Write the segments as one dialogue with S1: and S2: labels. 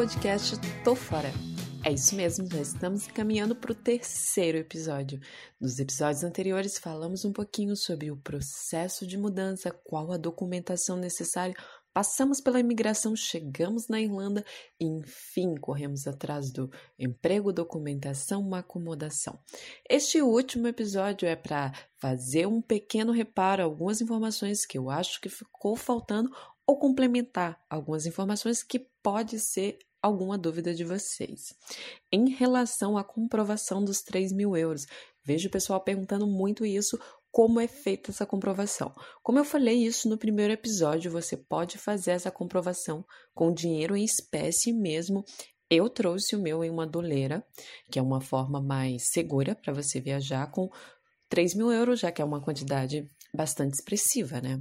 S1: podcast Tô Fora. É isso mesmo, já estamos caminhando para o terceiro episódio. Nos episódios anteriores, falamos um pouquinho sobre o processo de mudança, qual a documentação necessária, passamos pela imigração, chegamos na Irlanda e, enfim, corremos atrás do emprego, documentação, uma acomodação. Este último episódio é para fazer um pequeno reparo, algumas informações que eu acho que ficou faltando ou complementar algumas informações que pode ser alguma dúvida de vocês. Em relação à comprovação dos 3 mil euros, vejo o pessoal perguntando muito isso. Como é feita essa comprovação? Como eu falei isso no primeiro episódio, você pode fazer essa comprovação com dinheiro em espécie mesmo. Eu trouxe o meu em uma doleira, que é uma forma mais segura para você viajar com 3 mil euros, já que é uma quantidade bastante expressiva, né?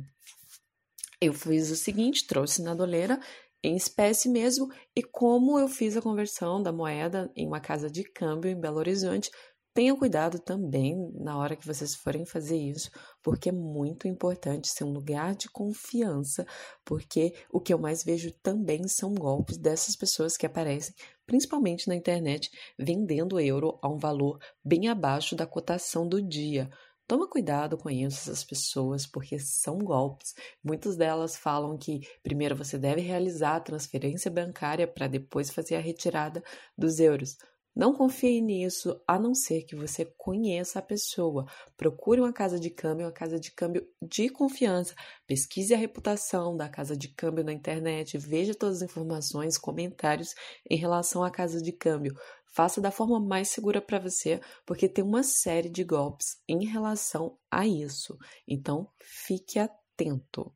S1: Eu fiz o seguinte: trouxe na doleira em espécie mesmo, e como eu fiz a conversão da moeda em uma casa de câmbio em Belo Horizonte, tenham cuidado também na hora que vocês forem fazer isso, porque é muito importante ser um lugar de confiança, porque o que eu mais vejo também são golpes dessas pessoas que aparecem, principalmente na internet, vendendo euro a um valor bem abaixo da cotação do dia. Toma cuidado com isso, essas pessoas, porque são golpes. Muitas delas falam que primeiro você deve realizar a transferência bancária para depois fazer a retirada dos euros. Não confie nisso, a não ser que você conheça a pessoa. Procure uma casa de câmbio, uma casa de câmbio de confiança. Pesquise a reputação da casa de câmbio na internet, veja todas as informações, comentários em relação à casa de câmbio. Faça da forma mais segura para você, porque tem uma série de golpes em relação a isso. Então, fique atento.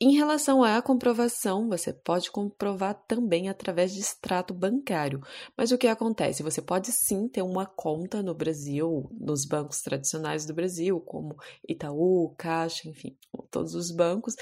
S1: Em relação à comprovação, você pode comprovar também através de extrato bancário. Mas o que acontece? Você pode sim ter uma conta no Brasil, nos bancos tradicionais do Brasil, como Itaú, Caixa, enfim, todos os bancos,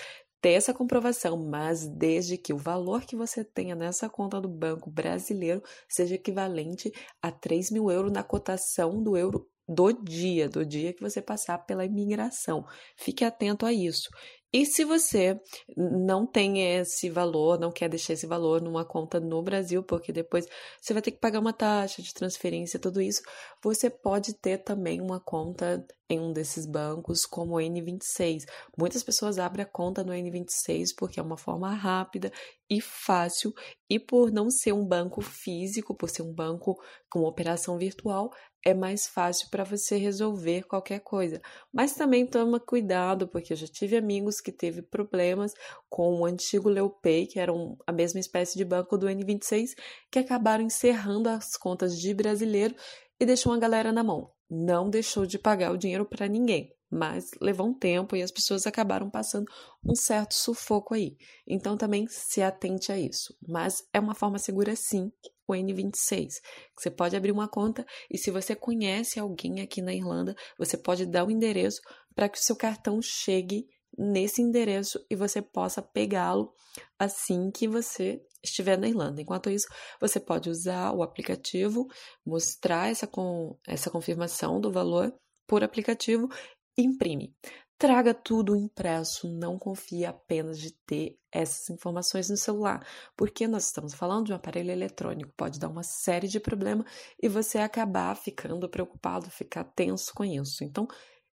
S1: ter essa comprovação, mas desde que o valor que você tenha nessa conta do banco brasileiro seja equivalente a 3 mil euros na cotação do euro do dia, do dia que você passar pela imigração. Fique atento a isso. E se você não tem esse valor, não quer deixar esse valor numa conta no Brasil, porque depois você vai ter que pagar uma taxa de transferência, tudo isso, você pode ter também uma conta em um desses bancos, como o N26. Muitas pessoas abrem a conta no N26 porque é uma forma rápida e fácil, e por não ser um banco físico, por ser um banco com operação virtual, é mais fácil para você resolver qualquer coisa. Mas também toma cuidado, porque eu já tive amigos que teve problemas com o antigo Leopay, que era um, a mesma espécie de banco do N26, que acabaram encerrando as contas de brasileiro e deixou a galera na mão. Não deixou de pagar o dinheiro para ninguém, mas levou um tempo e as pessoas acabaram passando um certo sufoco aí. Então também se atente a isso. Mas é uma forma segura sim o N26. Você pode abrir uma conta e se você conhece alguém aqui na Irlanda, você pode dar o um endereço para que o seu cartão chegue nesse endereço e você possa pegá-lo assim que você estiver na Irlanda. Enquanto isso, você pode usar o aplicativo, mostrar essa, com, essa confirmação do valor por aplicativo e imprime. Traga tudo impresso, não confie apenas de ter essas informações no celular, porque nós estamos falando de um aparelho eletrônico, pode dar uma série de problemas e você acabar ficando preocupado, ficar tenso com isso. Então,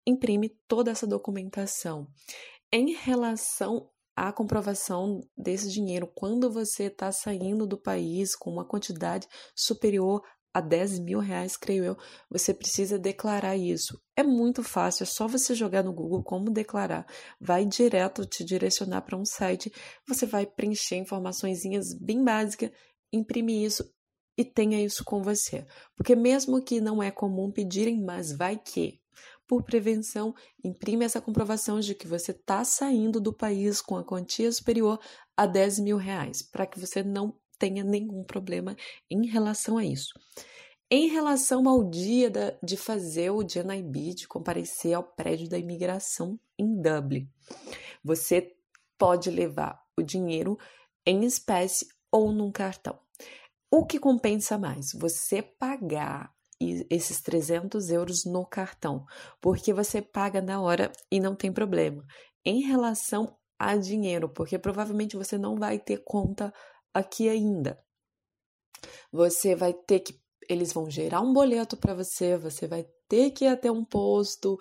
S1: imprime toda essa documentação. Em relação à comprovação desse dinheiro, quando você está saindo do país com uma quantidade superior a 10 mil reais, creio eu, você precisa declarar isso. É muito fácil, é só você jogar no Google como declarar. Vai direto te direcionar para um site, você vai preencher informações bem básicas, imprimir isso e tenha isso com você. Porque mesmo que não é comum pedirem, mas vai que. Por prevenção, imprime essa comprovação de que você está saindo do país com a quantia superior a 10 mil reais, para que você não tenha nenhum problema em relação a isso. Em relação ao dia da, de fazer o GNIB, de comparecer ao prédio da imigração em Dublin, você pode levar o dinheiro em espécie ou num cartão. O que compensa mais? Você pagar esses 300 euros no cartão, porque você paga na hora e não tem problema. Em relação a dinheiro, porque provavelmente você não vai ter conta aqui ainda. Você vai ter que eles vão gerar um boleto para você, você vai ter que ir até um posto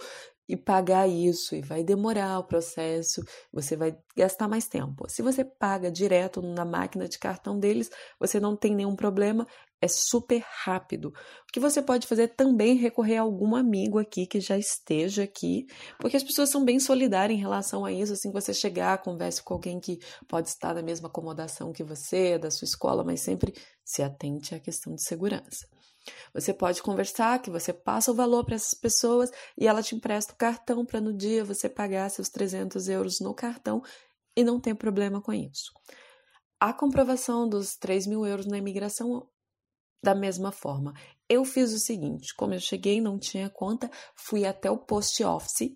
S1: e pagar isso e vai demorar o processo, você vai gastar mais tempo. Se você paga direto na máquina de cartão deles, você não tem nenhum problema, é super rápido. O que você pode fazer também é recorrer a algum amigo aqui que já esteja aqui, porque as pessoas são bem solidárias em relação a isso. Assim, você chegar, converse com alguém que pode estar na mesma acomodação que você, da sua escola, mas sempre se atente à questão de segurança. Você pode conversar que você passa o valor para essas pessoas e ela te empresta o cartão para no dia você pagar seus 300 euros no cartão e não tem problema com isso. A comprovação dos 3 mil euros na imigração, da mesma forma. Eu fiz o seguinte: como eu cheguei, não tinha conta, fui até o post office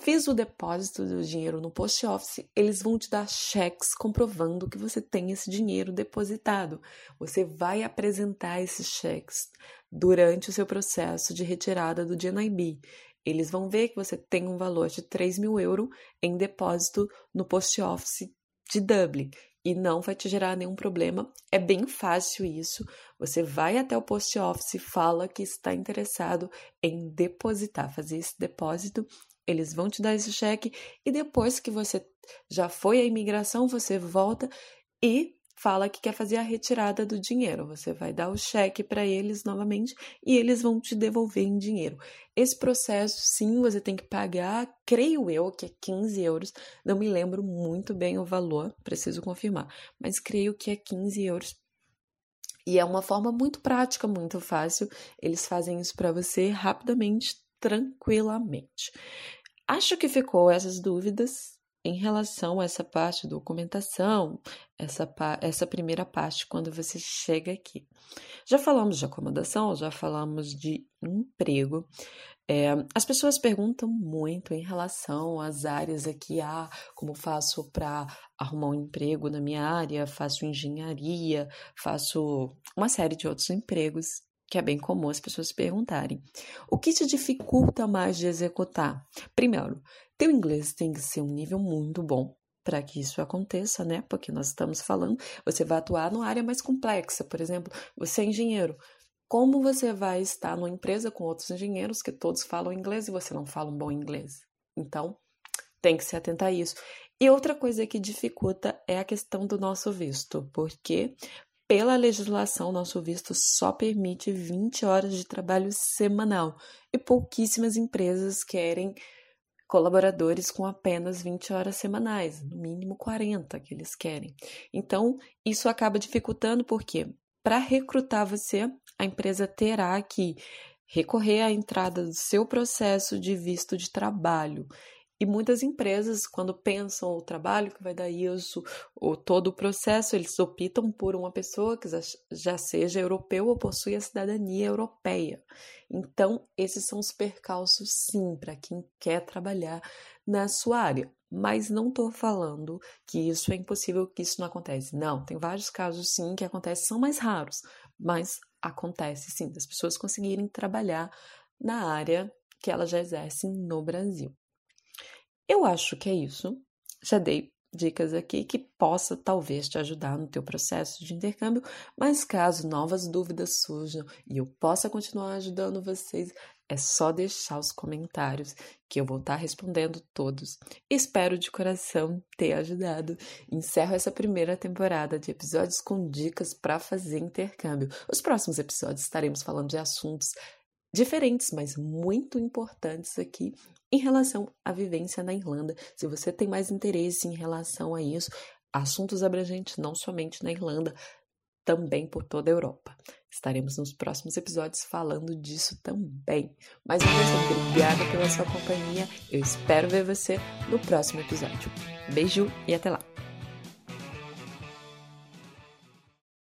S1: Fiz o depósito do dinheiro no post office, eles vão te dar cheques comprovando que você tem esse dinheiro depositado. Você vai apresentar esses cheques durante o seu processo de retirada do DNIB. Eles vão ver que você tem um valor de 3 mil euros em depósito no post office de Dublin e não vai te gerar nenhum problema. É bem fácil isso. Você vai até o post office, fala que está interessado em depositar, fazer esse depósito eles vão te dar esse cheque e depois que você já foi à imigração, você volta e fala que quer fazer a retirada do dinheiro. Você vai dar o cheque para eles novamente e eles vão te devolver em dinheiro. Esse processo, sim, você tem que pagar, creio eu, que é 15 euros. Não me lembro muito bem o valor, preciso confirmar, mas creio que é 15 euros. E é uma forma muito prática, muito fácil. Eles fazem isso para você rapidamente, tranquilamente. Acho que ficou essas dúvidas em relação a essa parte documentação, essa, essa primeira parte quando você chega aqui. Já falamos de acomodação, já falamos de emprego. É, as pessoas perguntam muito em relação às áreas aqui, ah, como faço para arrumar um emprego na minha área, faço engenharia, faço uma série de outros empregos que é bem comum as pessoas perguntarem. O que te dificulta mais de executar? Primeiro, teu inglês tem que ser um nível muito bom para que isso aconteça, né? Porque nós estamos falando, você vai atuar numa área mais complexa, por exemplo, você é engenheiro. Como você vai estar numa empresa com outros engenheiros que todos falam inglês e você não fala um bom inglês? Então, tem que se atentar a isso. E outra coisa que dificulta é a questão do nosso visto, porque pela legislação, nosso visto só permite 20 horas de trabalho semanal e pouquíssimas empresas querem colaboradores com apenas 20 horas semanais, no mínimo 40 que eles querem. Então, isso acaba dificultando porque para recrutar você, a empresa terá que recorrer à entrada do seu processo de visto de trabalho e muitas empresas, quando pensam o trabalho que vai dar isso, ou todo o processo, eles optam por uma pessoa que já seja europeu ou possui a cidadania europeia. Então, esses são os percalços, sim, para quem quer trabalhar na sua área. Mas não estou falando que isso é impossível, que isso não acontece. Não, tem vários casos, sim, que acontecem, são mais raros, mas acontece, sim, das pessoas conseguirem trabalhar na área que elas já exercem no Brasil. Eu acho que é isso. Já dei dicas aqui que possa talvez te ajudar no teu processo de intercâmbio, mas caso novas dúvidas surjam e eu possa continuar ajudando vocês, é só deixar os comentários que eu vou estar respondendo todos. Espero de coração ter ajudado. Encerro essa primeira temporada de episódios com dicas para fazer intercâmbio. Os próximos episódios estaremos falando de assuntos diferentes, mas muito importantes aqui em relação à vivência na Irlanda. Se você tem mais interesse em relação a isso, assuntos abrangentes não somente na Irlanda, também por toda a Europa. Estaremos nos próximos episódios falando disso também. Mais uma vez, obrigada pela sua companhia. Eu espero ver você no próximo episódio. Beijo e até lá!